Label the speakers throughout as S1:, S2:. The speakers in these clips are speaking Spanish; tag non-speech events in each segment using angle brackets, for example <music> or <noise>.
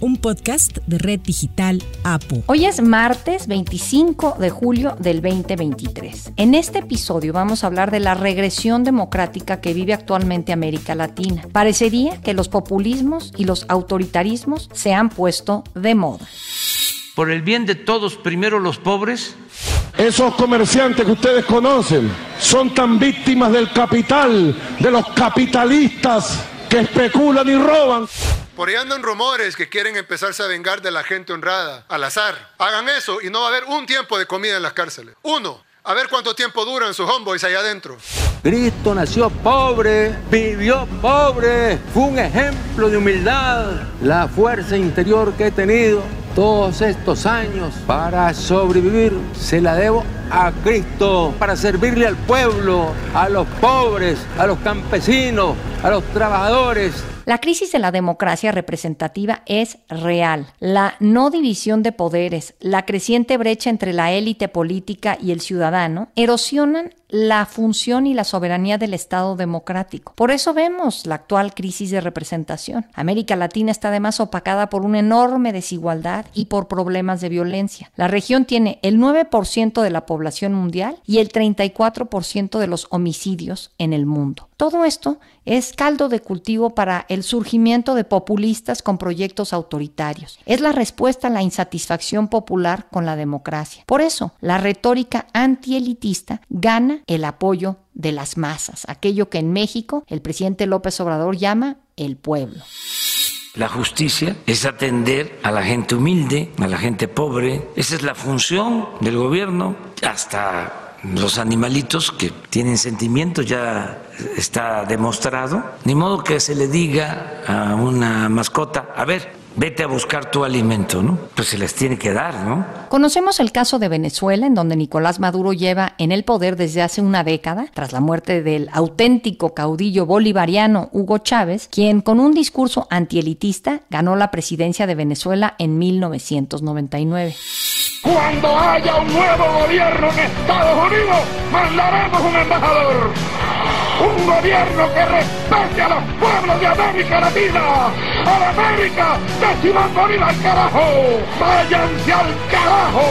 S1: un podcast de Red Digital APO.
S2: Hoy es martes 25 de julio del 2023. En este episodio vamos a hablar de la regresión democrática que vive actualmente América Latina. Parecería que los populismos y los autoritarismos se han puesto de moda.
S3: Por el bien de todos, primero los pobres.
S4: Esos comerciantes que ustedes conocen son tan víctimas del capital, de los capitalistas que especulan y roban.
S5: Por ahí andan rumores que quieren empezarse a vengar de la gente honrada, al azar. Hagan eso y no va a haber un tiempo de comida en las cárceles. Uno. A ver cuánto tiempo duran sus homeboys allá adentro.
S6: Cristo nació pobre, vivió pobre, fue un ejemplo de humildad. La fuerza interior que he tenido todos estos años para sobrevivir se la debo a Cristo, para servirle al pueblo, a los pobres, a los campesinos, a los trabajadores.
S2: La crisis de la democracia representativa es real. La no división de poderes, la creciente brecha entre la élite política y el ciudadano erosionan la función y la soberanía del Estado democrático. Por eso vemos la actual crisis de representación. América Latina está además opacada por una enorme desigualdad y por problemas de violencia. La región tiene el 9% de la población mundial y el 34% de los homicidios en el mundo. Todo esto es caldo de cultivo para el surgimiento de populistas con proyectos autoritarios. Es la respuesta a la insatisfacción popular con la democracia. Por eso, la retórica antielitista gana el apoyo de las masas, aquello que en México el presidente López Obrador llama el pueblo.
S3: La justicia es atender a la gente humilde, a la gente pobre. Esa es la función del gobierno. Hasta los animalitos que tienen sentimientos ya está demostrado. Ni modo que se le diga a una mascota, a ver, vete a buscar tu alimento, ¿no? Pues se les tiene que dar, ¿no?
S2: Conocemos el caso de Venezuela, en donde Nicolás Maduro lleva en el poder desde hace una década, tras la muerte del auténtico caudillo bolivariano Hugo Chávez, quien con un discurso antielitista ganó la presidencia de Venezuela en 1999.
S7: Cuando haya un nuevo gobierno en Estados Unidos, mandaremos un embajador. Un gobierno que respete a los pueblos de América Latina. A la América de Simón Bolívar, carajo. Váyanse al carajo,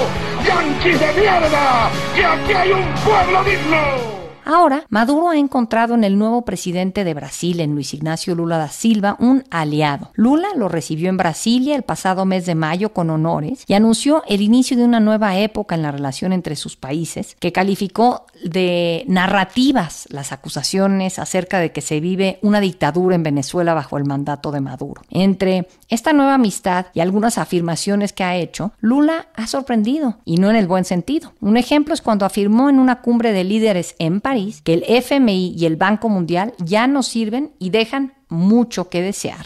S7: yanquis de mierda, que aquí hay un pueblo digno.
S2: Ahora, Maduro ha encontrado en el nuevo presidente de Brasil, en Luis Ignacio Lula da Silva, un aliado. Lula lo recibió en Brasilia el pasado mes de mayo con honores y anunció el inicio de una nueva época en la relación entre sus países, que calificó de narrativas las acusaciones acerca de que se vive una dictadura en Venezuela bajo el mandato de Maduro. Entre esta nueva amistad y algunas afirmaciones que ha hecho, Lula ha sorprendido, y no en el buen sentido. Un ejemplo es cuando afirmó en una cumbre de líderes en París que el FMI y el Banco Mundial ya no sirven y dejan mucho que desear.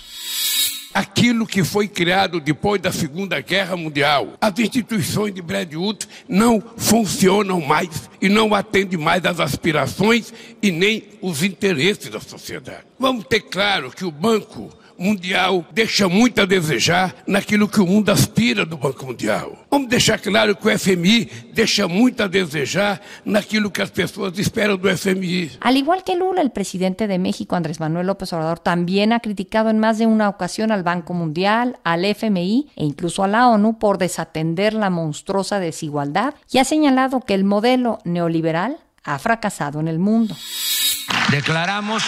S4: Aquilo que foi criado depois da Segunda Guerra Mundial, as instituições de Bretton Woods não funcionam mais e não atendem mais às aspirações e nem os interesses da sociedade. Vamos ter claro que o banco mundial deixa muito a desejar naquilo que o mundo aspira do Banco Mundial. Vamos deixar claro que o FMI deixa muito a desejar naquilo que as pessoas esperam do FMI.
S2: Al igual que Lula, el presidente de México, Andrés Manuel López Obrador, también ha criticado en más de una ocasión al Banco Mundial, al FMI e incluso a la ONU por desatender la monstruosa desigualdad y ha señalado que el modelo neoliberal ha fracasado en el mundo.
S3: Declaramos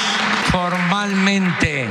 S3: formalmente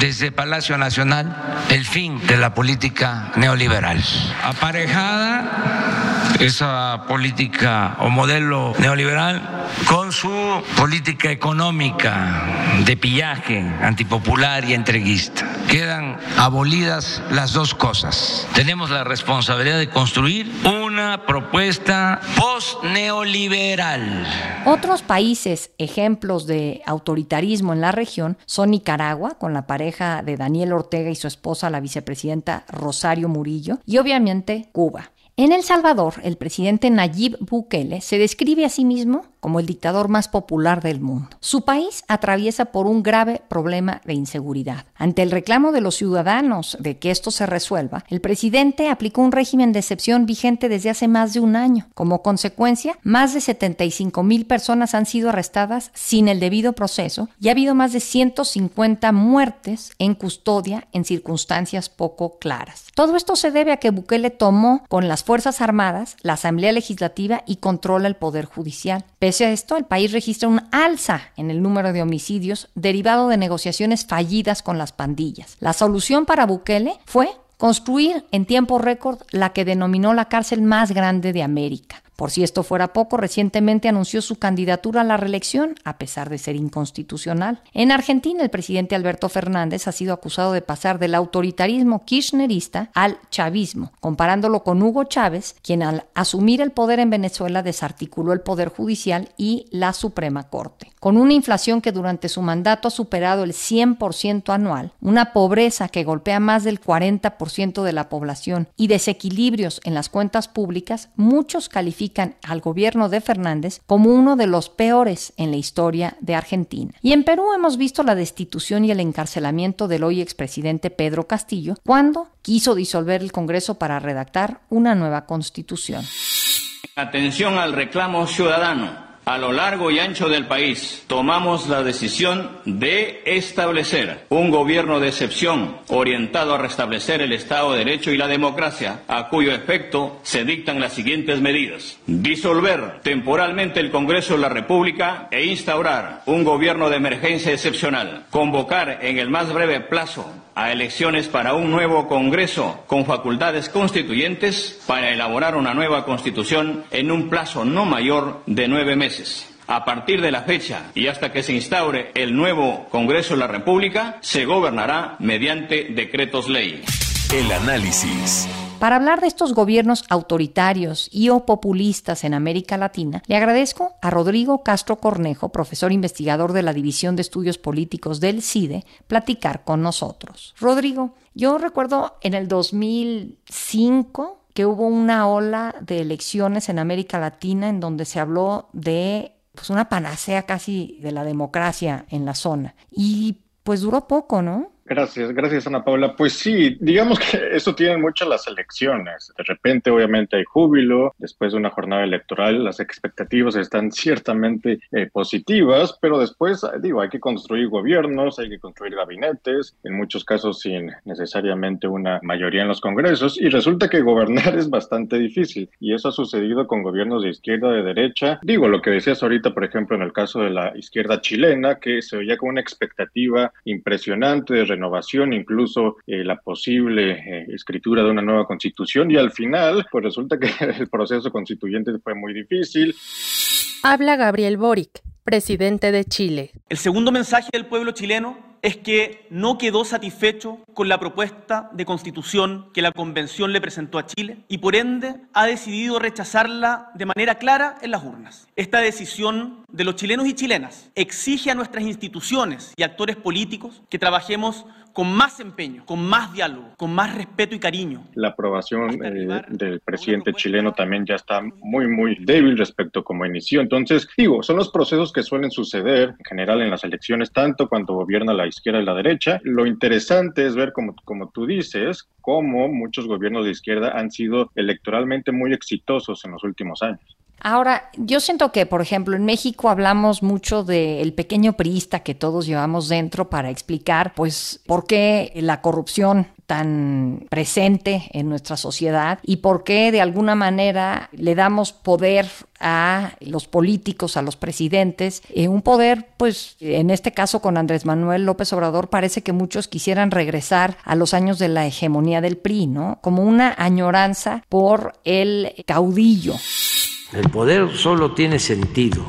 S3: desde Palacio Nacional el fin de la política neoliberal. Aparejada esa política o modelo neoliberal con su política económica de pillaje antipopular y entreguista. Quedan abolidas las dos cosas. Tenemos la responsabilidad de construir una propuesta post-neoliberal.
S2: Otros países ejemplos de autoritarismo en la región son Nicaragua, con la pareja de Daniel Ortega y su esposa, la vicepresidenta Rosario Murillo, y obviamente Cuba. En El Salvador, el presidente Nayib Bukele se describe a sí mismo como el dictador más popular del mundo. Su país atraviesa por un grave problema de inseguridad. Ante el reclamo de los ciudadanos de que esto se resuelva, el presidente aplicó un régimen de excepción vigente desde hace más de un año. Como consecuencia, más de 75 mil personas han sido arrestadas sin el debido proceso y ha habido más de 150 muertes en custodia en circunstancias poco claras. Todo esto se debe a que Bukele tomó con las Fuerzas Armadas la Asamblea Legislativa y controla el Poder Judicial. A esto, el país registra un alza en el número de homicidios derivado de negociaciones fallidas con las pandillas. La solución para Bukele fue construir en tiempo récord la que denominó la cárcel más grande de América. Por si esto fuera poco, recientemente anunció su candidatura a la reelección, a pesar de ser inconstitucional. En Argentina, el presidente Alberto Fernández ha sido acusado de pasar del autoritarismo kirchnerista al chavismo, comparándolo con Hugo Chávez, quien al asumir el poder en Venezuela desarticuló el poder judicial y la Suprema Corte. Con una inflación que durante su mandato ha superado el 100% anual, una pobreza que golpea más del 40% de la población y desequilibrios en las cuentas públicas, muchos califican al gobierno de Fernández como uno de los peores en la historia de Argentina. Y en Perú hemos visto la destitución y el encarcelamiento del hoy expresidente Pedro Castillo cuando quiso disolver el Congreso para redactar una nueva constitución.
S8: Atención al reclamo ciudadano a lo largo y ancho del país tomamos la decisión de establecer un gobierno de excepción orientado a restablecer el Estado de Derecho y la democracia, a cuyo efecto se dictan las siguientes medidas. Disolver temporalmente el Congreso de la República e instaurar un gobierno de emergencia excepcional. Convocar en el más breve plazo a elecciones para un nuevo Congreso con facultades constituyentes para elaborar una nueva Constitución en un plazo no mayor de nueve meses. A partir de la fecha y hasta que se instaure el nuevo Congreso de la República, se gobernará mediante decretos ley.
S9: El análisis.
S2: Para hablar de estos gobiernos autoritarios y o populistas en América Latina, le agradezco a Rodrigo Castro Cornejo, profesor investigador de la División de Estudios Políticos del CIDE, platicar con nosotros. Rodrigo, yo recuerdo en el 2005 que hubo una ola de elecciones en América Latina en donde se habló de pues, una panacea casi de la democracia en la zona. Y pues duró poco, ¿no?
S10: Gracias, gracias Ana Paula. Pues sí, digamos que <laughs> eso tienen muchas las elecciones. De repente obviamente hay júbilo, después de una jornada electoral las expectativas están ciertamente eh, positivas, pero después, digo, hay que construir gobiernos, hay que construir gabinetes, en muchos casos sin necesariamente una mayoría en los congresos, y resulta que gobernar <laughs> es bastante difícil. Y eso ha sucedido con gobiernos de izquierda, de derecha. Digo, lo que decías ahorita, por ejemplo, en el caso de la izquierda chilena, que se veía con una expectativa impresionante de renovación, incluso eh, la posible eh, escritura de una nueva constitución y al final, pues resulta que <laughs> el proceso constituyente fue muy difícil.
S1: Habla Gabriel Boric, presidente de Chile.
S11: El segundo mensaje del pueblo chileno es que no quedó satisfecho con la propuesta de constitución que la convención le presentó a Chile y por ende ha decidido rechazarla de manera clara en las urnas. Esta decisión de los chilenos y chilenas exige a nuestras instituciones y actores políticos que trabajemos con más empeño, con más diálogo, con más respeto y cariño.
S10: La aprobación eh, del presidente chileno también ya está muy, muy débil respecto a cómo inició. Entonces, digo, son los procesos que suelen suceder en general en las elecciones, tanto cuando gobierna la izquierda y la derecha. Lo interesante es ver, como, como tú dices, cómo muchos gobiernos de izquierda han sido electoralmente muy exitosos en los últimos años.
S2: Ahora, yo siento que, por ejemplo, en México hablamos mucho del pequeño priista que todos llevamos dentro para explicar, pues, por qué la corrupción tan presente en nuestra sociedad y por qué de alguna manera le damos poder a los políticos, a los presidentes, eh, un poder, pues en este caso con Andrés Manuel López Obrador, parece que muchos quisieran regresar a los años de la hegemonía del PRI, ¿no? Como una añoranza por el caudillo.
S3: El poder solo tiene sentido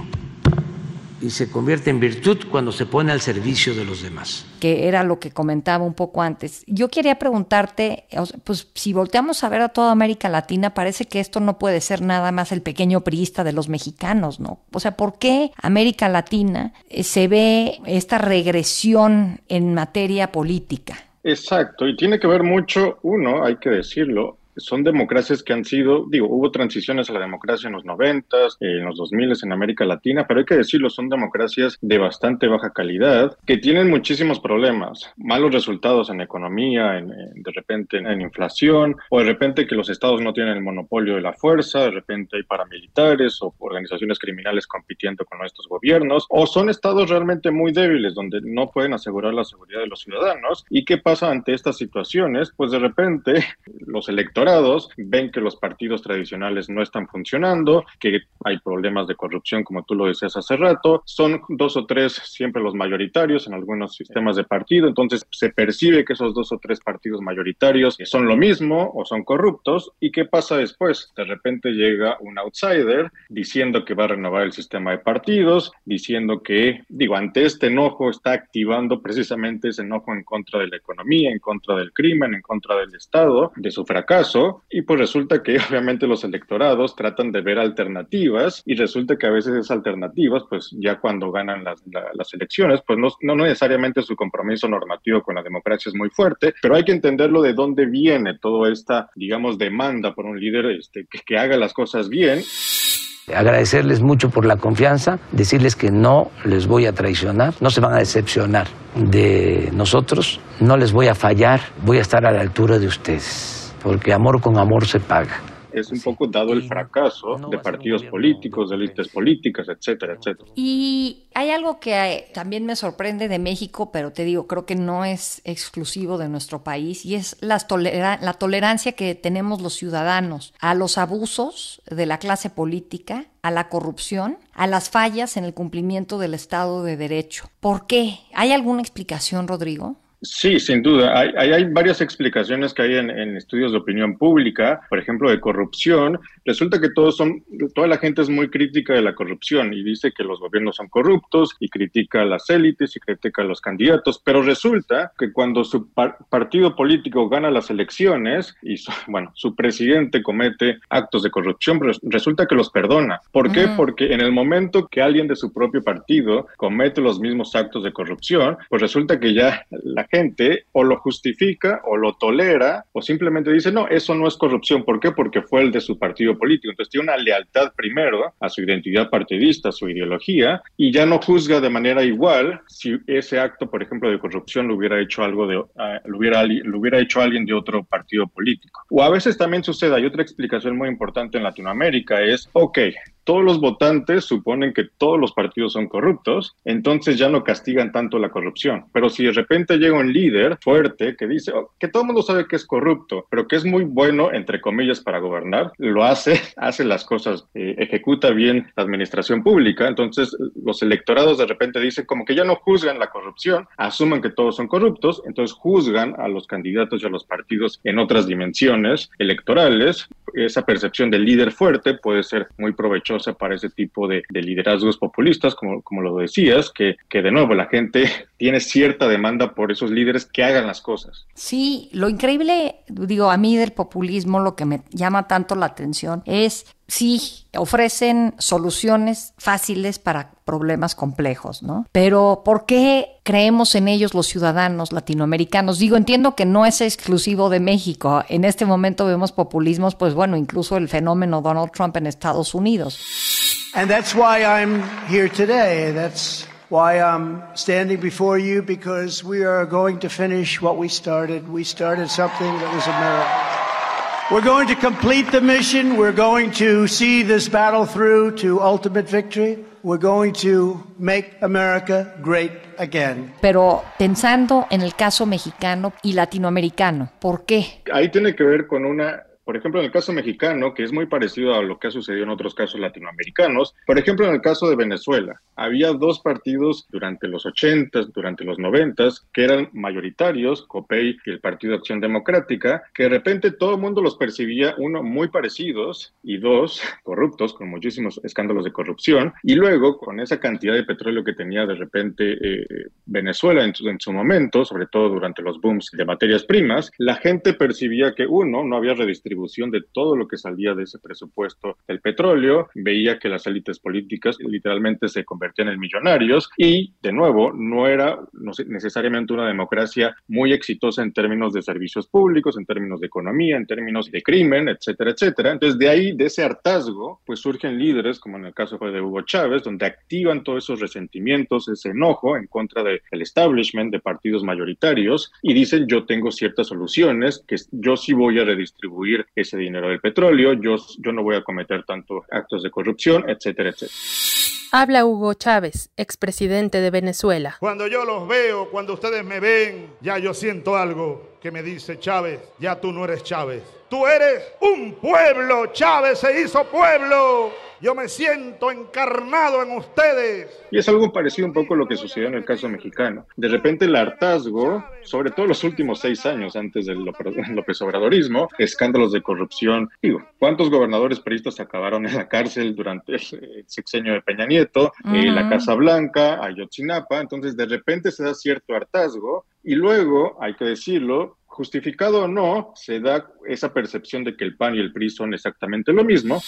S3: y se convierte en virtud cuando se pone al servicio de los demás.
S2: Que era lo que comentaba un poco antes. Yo quería preguntarte, pues si volteamos a ver a toda América Latina, parece que esto no puede ser nada más el pequeño priista de los mexicanos, ¿no? O sea, ¿por qué América Latina eh, se ve esta regresión en materia política?
S10: Exacto, y tiene que ver mucho, uno, hay que decirlo, son democracias que han sido, digo, hubo transiciones a la democracia en los 90, en los 2000 en América Latina, pero hay que decirlo, son democracias de bastante baja calidad, que tienen muchísimos problemas, malos resultados en economía, en, de repente en inflación, o de repente que los estados no tienen el monopolio de la fuerza, de repente hay paramilitares o organizaciones criminales compitiendo con estos gobiernos, o son estados realmente muy débiles donde no pueden asegurar la seguridad de los ciudadanos. ¿Y qué pasa ante estas situaciones? Pues de repente <laughs> los electorados ven que los partidos tradicionales no están funcionando, que hay problemas de corrupción, como tú lo decías hace rato, son dos o tres siempre los mayoritarios en algunos sistemas de partido, entonces se percibe que esos dos o tres partidos mayoritarios son lo mismo o son corruptos. ¿Y qué pasa después? De repente llega un outsider diciendo que va a renovar el sistema de partidos, diciendo que, digo, ante este enojo está activando precisamente ese enojo en contra de la economía, en contra del crimen, en contra del Estado, de su fracaso, y pues resulta que <laughs> obviamente los electorados tratan de ver alternativas y resulta que a veces esas alternativas, pues ya cuando ganan las, las elecciones, pues no, no necesariamente su compromiso normativo con la democracia es muy fuerte, pero hay que entenderlo de dónde viene toda esta, digamos, demanda por un líder este, que, que haga las cosas bien.
S3: Agradecerles mucho por la confianza, decirles que no les voy a traicionar, no se van a decepcionar de nosotros, no les voy a fallar, voy a estar a la altura de ustedes, porque amor con amor se paga
S10: es un poco dado el fracaso de partidos políticos, de élites políticas, etcétera, etcétera.
S2: Y hay algo que eh, también me sorprende de México, pero te digo, creo que no es exclusivo de nuestro país, y es la, la tolerancia que tenemos los ciudadanos a los abusos de la clase política, a la corrupción, a las fallas en el cumplimiento del Estado de Derecho. ¿Por qué? ¿Hay alguna explicación, Rodrigo?
S10: Sí, sin duda. Hay, hay, varias explicaciones que hay en, estudios de opinión pública, por ejemplo, de corrupción. Resulta que todos son, toda la gente es muy crítica de la corrupción y dice que los gobiernos son corruptos y critica a las élites y critica a los candidatos, pero resulta que cuando su partido político gana las elecciones y su, <laughs> bueno, su presidente comete actos de corrupción, resulta que los perdona. ¿Por qué? Porque en el momento que alguien de su propio partido comete los mismos actos de corrupción, pues resulta que ya <laughs> la gente o lo justifica o lo tolera o simplemente dice, no, eso no es corrupción. ¿Por qué? Porque fue el de su partido político. Entonces tiene una lealtad primero a su identidad partidista, a su ideología, y ya no juzga de manera igual si ese acto, por ejemplo, de corrupción lo hubiera hecho algo de, ah, lo, hubiera, lo hubiera hecho alguien de otro partido político. O a veces también sucede, hay otra explicación muy importante en Latinoamérica, es, ok, todos los votantes suponen que todos los partidos son corruptos, entonces ya no castigan tanto la corrupción. Pero si de repente llega un líder fuerte que dice oh, que todo el mundo sabe que es corrupto, pero que es muy bueno, entre comillas, para gobernar, lo hace, <laughs> hace las cosas, eh, ejecuta bien la administración pública, entonces los electorados de repente dicen como que ya no juzgan la corrupción, asuman que todos son corruptos, entonces juzgan a los candidatos y a los partidos en otras dimensiones electorales. Esa percepción del líder fuerte puede ser muy provechosa para ese tipo de, liderazgos populistas, como, como lo decías, que, que de nuevo la gente tiene cierta demanda por esos líderes que hagan las cosas.
S2: Sí, lo increíble, digo, a mí del populismo, lo que me llama tanto la atención es sí ofrecen soluciones fáciles para problemas complejos, ¿no? Pero ¿por qué creemos en ellos los ciudadanos latinoamericanos? Digo, entiendo que no es exclusivo de México. En este momento vemos populismos, pues bueno, incluso el fenómeno Donald Trump en Estados Unidos.
S12: And that's why I'm here today. That's why I'm standing before you because we are going to finish what we started. We started something that was America. We're going to complete the mission. We're going to see this battle through to ultimate victory. We're going to make America great again.
S2: Pero pensando en el caso mexicano y latinoamericano, ¿por qué?
S10: Ahí tiene que ver con una por ejemplo, en el caso mexicano, que es muy parecido a lo que ha sucedido en otros casos latinoamericanos, por ejemplo, en el caso de Venezuela, había dos partidos durante los 80, durante los 90, que eran mayoritarios, COPEI y el Partido de Acción Democrática, que de repente todo el mundo los percibía, uno, muy parecidos y dos, corruptos, con muchísimos escándalos de corrupción. Y luego, con esa cantidad de petróleo que tenía de repente eh, Venezuela en su, en su momento, sobre todo durante los booms de materias primas, la gente percibía que uno, no había redistribuido redistribución de todo lo que salía de ese presupuesto del petróleo, veía que las élites políticas literalmente se convertían en millonarios y, de nuevo, no era necesariamente una democracia muy exitosa en términos de servicios públicos, en términos de economía, en términos de crimen, etcétera, etcétera. Entonces, de ahí, de ese hartazgo, pues surgen líderes, como en el caso de Hugo Chávez, donde activan todos esos resentimientos, ese enojo en contra del establishment de partidos mayoritarios y dicen yo tengo ciertas soluciones, que yo sí voy a redistribuir ese dinero del petróleo, yo, yo no voy a cometer tanto actos de corrupción, etcétera, etcétera.
S13: Habla Hugo Chávez, expresidente de Venezuela.
S7: Cuando yo los veo, cuando ustedes me ven, ya yo siento algo que me dice Chávez, ya tú no eres Chávez. Tú eres un pueblo, Chávez se hizo pueblo. Yo me siento encarnado en ustedes.
S10: Y es algo parecido un poco a lo que sucedió en el caso mexicano. De repente el hartazgo, sobre todo los últimos seis años antes del López <laughs> Obradorismo, escándalos de corrupción. Digo, ¿cuántos gobernadores peristas acabaron en la cárcel durante el sexenio de Peña Nieto? Eh, la Casa Blanca, Ayotzinapa. Entonces de repente se da cierto hartazgo y luego, hay que decirlo, justificado o no, se da esa percepción de que el PAN y el PRI son exactamente lo mismo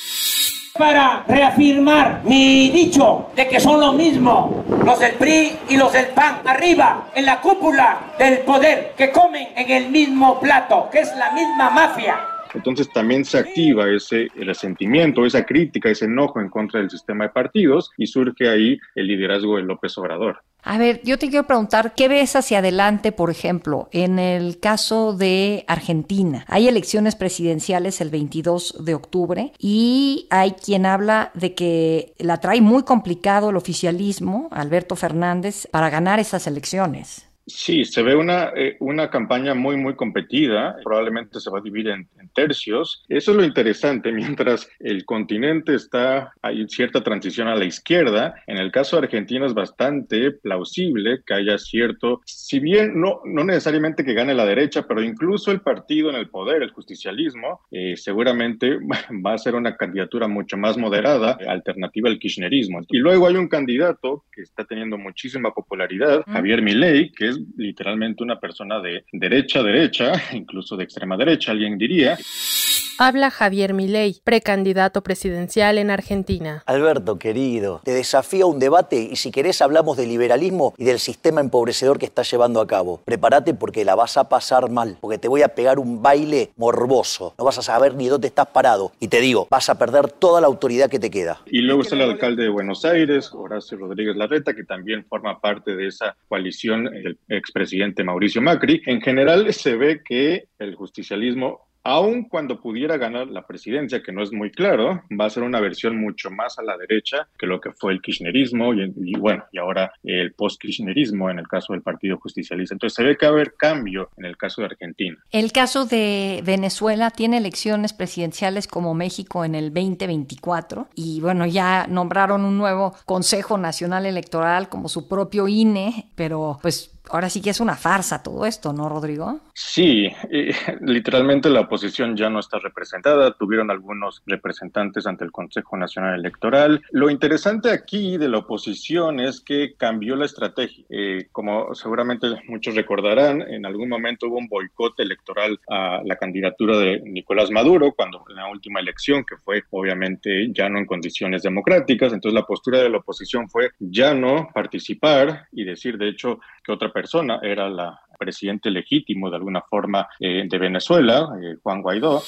S14: para reafirmar mi dicho de que son lo mismo los del PRI y los del PAN arriba en la cúpula del poder que comen en el mismo plato, que es la misma mafia.
S10: Entonces también se activa ese resentimiento, esa crítica, ese enojo en contra del sistema de partidos y surge ahí el liderazgo de López Obrador.
S2: A ver, yo te quiero preguntar, ¿qué ves hacia adelante, por ejemplo, en el caso de Argentina? Hay elecciones presidenciales el 22 de octubre y hay quien habla de que la trae muy complicado el oficialismo, Alberto Fernández, para ganar esas elecciones.
S10: Sí, se ve una, eh, una campaña muy, muy competida. Probablemente se va a dividir en, tercios. Eso es lo interesante. <laughs> Mientras el continente está, hay cierta transición a la izquierda. En el caso de Argentina es bastante plausible que haya cierto, si bien no, no necesariamente que gane la derecha, pero incluso el partido en el poder, el justicialismo, eh, seguramente <laughs> va a ser una candidatura mucho más moderada, alternativa al kirchnerismo. Y luego hay un candidato que está teniendo muchísima popularidad, Javier Milei, que es literalmente una persona de derecha derecha, <laughs> incluso de extrema derecha, alguien diría.
S13: Habla Javier Milei, precandidato presidencial en Argentina.
S15: Alberto, querido, te desafío a un debate y si querés hablamos del liberalismo y del sistema empobrecedor que estás llevando a cabo. Prepárate porque la vas a pasar mal, porque te voy a pegar un baile morboso. No vas a saber ni dónde estás parado. Y te digo, vas a perder toda la autoridad que te queda.
S10: Y luego está el alcalde de Buenos Aires, Horacio Rodríguez Larreta, que también forma parte de esa coalición, el expresidente Mauricio Macri. En general se ve que el justicialismo aun cuando pudiera ganar la presidencia, que no es muy claro, va a ser una versión mucho más a la derecha que lo que fue el kirchnerismo y, bueno, y ahora el post-kirchnerismo en el caso del Partido Justicialista. Entonces se ve que va a haber cambio en el caso de Argentina.
S2: El caso de Venezuela tiene elecciones presidenciales como México en el 2024 y bueno, ya nombraron un nuevo Consejo Nacional Electoral como su propio INE, pero pues ahora sí que es una farsa todo esto, ¿no, Rodrigo?
S10: Sí, <laughs> literalmente la oposición ya no está representada, tuvieron algunos representantes ante el Consejo Nacional Electoral. Lo interesante aquí de la oposición es que cambió la estrategia. Eh, como seguramente muchos recordarán, en algún momento hubo un boicot electoral a la candidatura de Nicolás Maduro, cuando en la última elección, que fue obviamente ya no en condiciones democráticas, entonces la postura de la oposición fue ya no participar y decir, de hecho, que otra persona era la presidente legítimo de alguna forma eh, de Venezuela, eh, Juan Guaidó.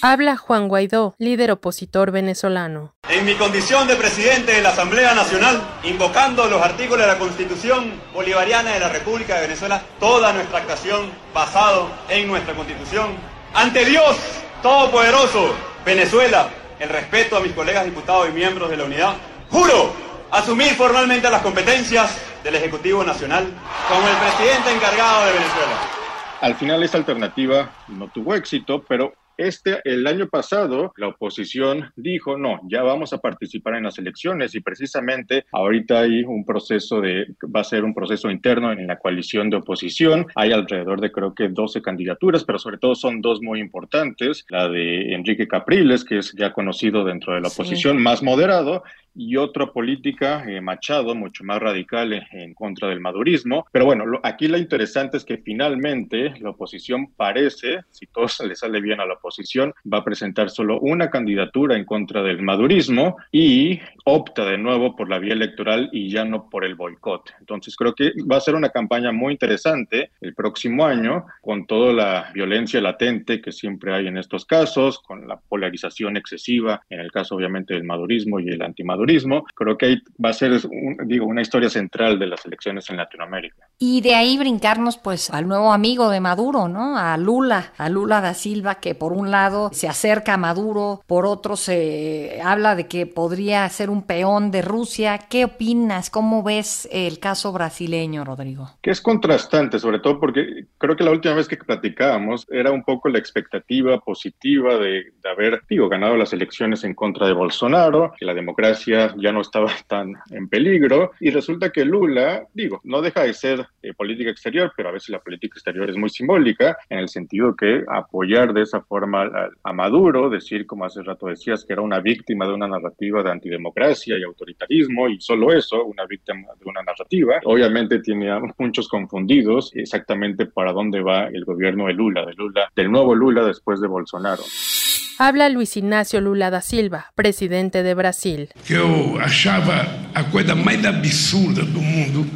S13: Habla Juan Guaidó, líder opositor venezolano.
S16: En mi condición de presidente de la Asamblea Nacional, invocando los artículos de la Constitución Bolivariana de la República de Venezuela, toda nuestra actuación basado en nuestra Constitución, ante Dios Todopoderoso, Venezuela, el respeto a mis colegas diputados y miembros de la unidad, juro asumir formalmente las competencias del Ejecutivo Nacional como el presidente encargado de Venezuela.
S10: Al final esta alternativa no tuvo éxito, pero este, el año pasado, la oposición dijo, no, ya vamos a participar en las elecciones y precisamente ahorita hay un proceso de, va a ser un proceso interno en la coalición de oposición. Hay alrededor de creo que 12 candidaturas, pero sobre todo son dos muy importantes. La de Enrique Capriles, que es ya conocido dentro de la oposición, más moderado, y otra política, eh, Machado, mucho más radical en contra del madurismo. Pero bueno, aquí lo interesante es que finalmente la oposición parece, si todo <laughs> le sale bien a la oposición, va a presentar solo una candidatura en contra del madurismo y opta de nuevo por la vía electoral y ya no por el boicot. Entonces creo que va a ser una campaña muy interesante el próximo año con toda la violencia latente que siempre hay en estos casos, con la polarización excesiva, en el caso obviamente del madurismo y el antimadurismo. Creo que ahí va a ser, digo, una historia central de las elecciones en Latinoamérica.
S2: Y de ahí brincarnos pues al nuevo amigo de Maduro, ¿no? A Lula, a Lula da Silva, que por un lado se acerca a Maduro, por otro se habla de que podría ser un peón de Rusia. ¿Qué opinas? ¿Cómo ves el caso brasileño, Rodrigo?
S10: Que es contrastante, sobre todo porque creo que la última vez que platicábamos era un poco la expectativa positiva de, de haber, digo, ganado las elecciones en contra de Bolsonaro, que la democracia ya no estaba <laughs> tan en peligro, y resulta que Lula, digo, no deja de ser eh, política exterior, pero a veces la política exterior es muy simbólica, en el sentido que apoyar de esa forma a, Maduro, decir, como hace rato decías, que era una víctima de una narrativa de antidemocracia y autoritarismo, y solo eso, una víctima de una narrativa, obviamente tiene muchos confundidos exactamente para dónde va el gobierno de Lula, de Lula, del nuevo Lula después de Bolsonaro.
S13: Habla Luis Ignacio Lula da Silva, presidente de Brasil.
S4: Que eu achava a coisa mais absurda do mundo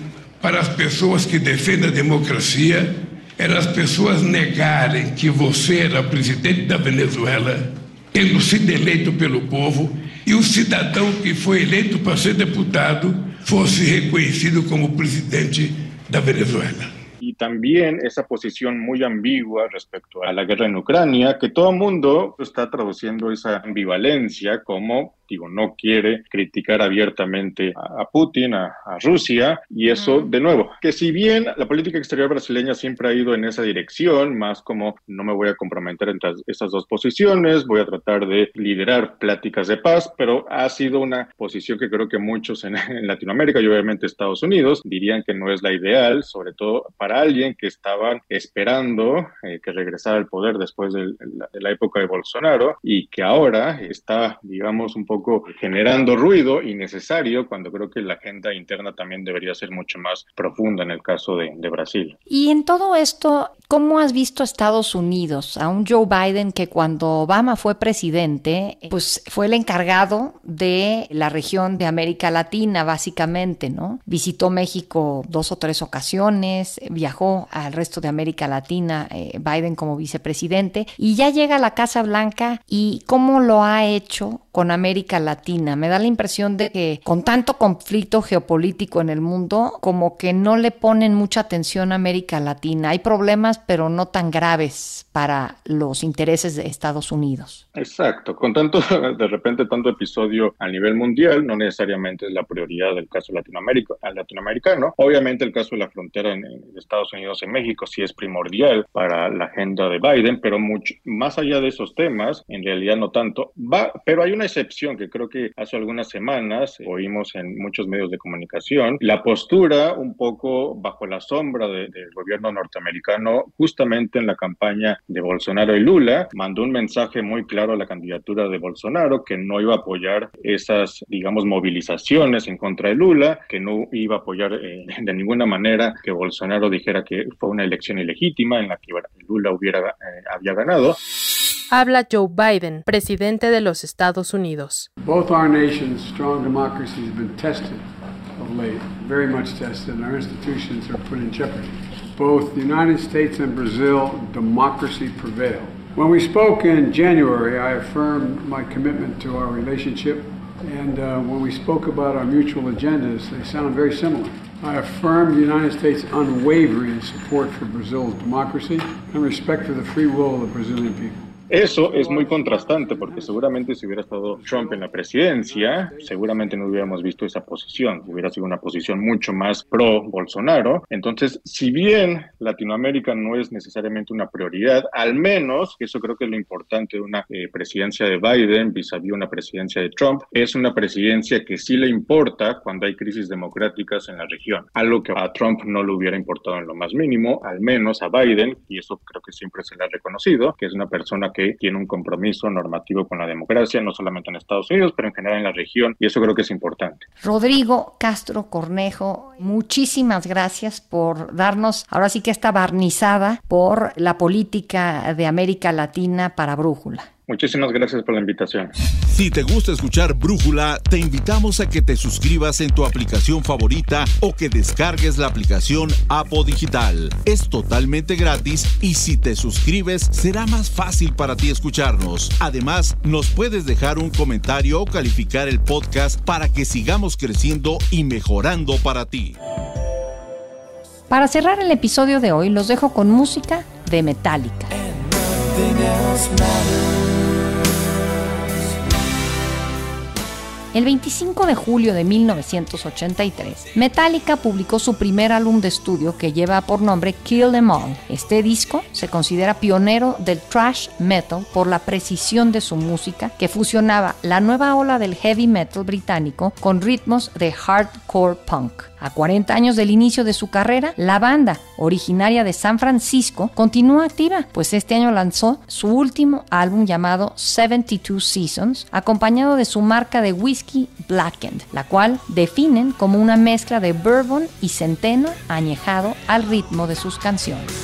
S4: para as pessoas que defendem a democracia era as pessoas negarem que você era presidente da Venezuela, tendo sido eleito pelo povo, e o cidadão que foi eleito para ser deputado fosse reconhecido como presidente da Venezuela.
S10: También esa posición muy ambigua respecto a la guerra en Ucrania, que todo el mundo está traduciendo esa ambivalencia como digo, no quiere criticar abiertamente a, Putin, a, Rusia, y eso, de nuevo, que si bien la política exterior brasileña siempre ha ido en esa dirección, más como no me voy a comprometer entre esas dos posiciones, voy a tratar de liderar pláticas de paz, pero ha sido una posición que creo que muchos <laughs> en, Latinoamérica y obviamente Estados Unidos dirían que no es la ideal, sobre todo para alguien que estaban esperando eh, que regresara al poder después de la época de Bolsonaro y que ahora está, digamos, un poco generando ruido innecesario cuando creo que la agenda interna también debería ser mucho más profunda en el caso de, Brasil.
S2: Y en todo esto, ¿cómo has visto Estados Unidos? A un Joe Biden que cuando Obama fue presidente, pues fue el encargado de la región de América Latina, básicamente, ¿no? Visitó México dos o tres ocasiones, viajó al resto de América Latina, eh, Biden como vicepresidente, y ya llega a la Casa Blanca y cómo lo ha hecho con América Latina. Me da la impresión de que con tanto conflicto geopolítico en el mundo, como que no le ponen mucha atención a América Latina. Hay problemas, pero no tan graves para los intereses de Estados Unidos.
S10: Exacto. Con tanto, <laughs> de repente, tanto episodio a nivel mundial, no necesariamente es la prioridad del caso Latinoamérica, latinoamericano. Obviamente, el caso de la frontera en, Estados Unidos y México sí es primordial para la agenda de Biden, pero mucho más allá de esos temas, en realidad no tanto. Va, pero hay una excepción que creo que hace algunas semanas oímos en muchos medios de comunicación, la postura un poco bajo la sombra del gobierno norteamericano, justamente en la campaña de Bolsonaro y Lula, mandó un mensaje muy claro a la candidatura de Bolsonaro que no iba a apoyar esas, digamos, movilizaciones en contra de Lula, que no iba a apoyar eh, de ninguna manera que Bolsonaro dijera que fue una elección ilegítima en la que Lula hubiera, eh, había ganado.
S13: Habla Joe Biden, presidente de los Estados Unidos.
S17: Both our nations' strong democracies have been tested of late, very much tested, and our institutions are put in jeopardy. Both the United States and Brazil, democracy prevailed. When we spoke in January, I affirmed my commitment to our relationship, and uh, when we spoke about our mutual agendas, they sound very similar. I affirmed the United States' unwavering support for Brazil's democracy and respect for the free will of the Brazilian people.
S10: Eso es muy contrastante porque seguramente si hubiera estado Trump en la presidencia, seguramente no hubiéramos visto esa posición, hubiera sido una posición mucho más pro Bolsonaro. Entonces, si bien Latinoamérica no es necesariamente una prioridad, al menos, eso creo que es lo importante de una eh, presidencia de Biden vis a vis una presidencia de Trump, es una presidencia que sí le importa cuando hay crisis democráticas en la región, algo que a Trump no le hubiera importado en lo más mínimo, al menos a Biden, y eso creo que siempre se le ha reconocido, que es una persona que tiene un compromiso normativo con la democracia, no solamente en Estados Unidos, pero en general en la región, y eso creo que es importante.
S2: Rodrigo Castro Cornejo, muchísimas gracias por darnos ahora sí que esta barnizada por la política de América Latina para Brújula.
S10: Muchísimas gracias por la invitación.
S9: Si te gusta escuchar Brújula, te invitamos a que te suscribas en tu aplicación favorita o que descargues la aplicación Apo Digital. Es totalmente gratis y si te suscribes será más fácil para ti escucharnos. Además, nos puedes dejar un comentario o calificar el podcast para que sigamos creciendo y mejorando para ti.
S2: Para cerrar el episodio de hoy, los dejo con música de Metallica. El 25 de julio de 1983, Metallica publicó su primer álbum de estudio que lleva por nombre Kill Them All. Este disco se considera pionero del thrash metal por la precisión de su música que fusionaba la nueva ola del heavy metal británico con ritmos de hardcore punk. A 40 años del inicio de su carrera, la banda, originaria de San Francisco, continúa activa, pues este año lanzó su último álbum llamado 72 Seasons, acompañado de su marca de whisky Blackened, la cual definen como una mezcla de bourbon y centeno añejado al ritmo de sus canciones.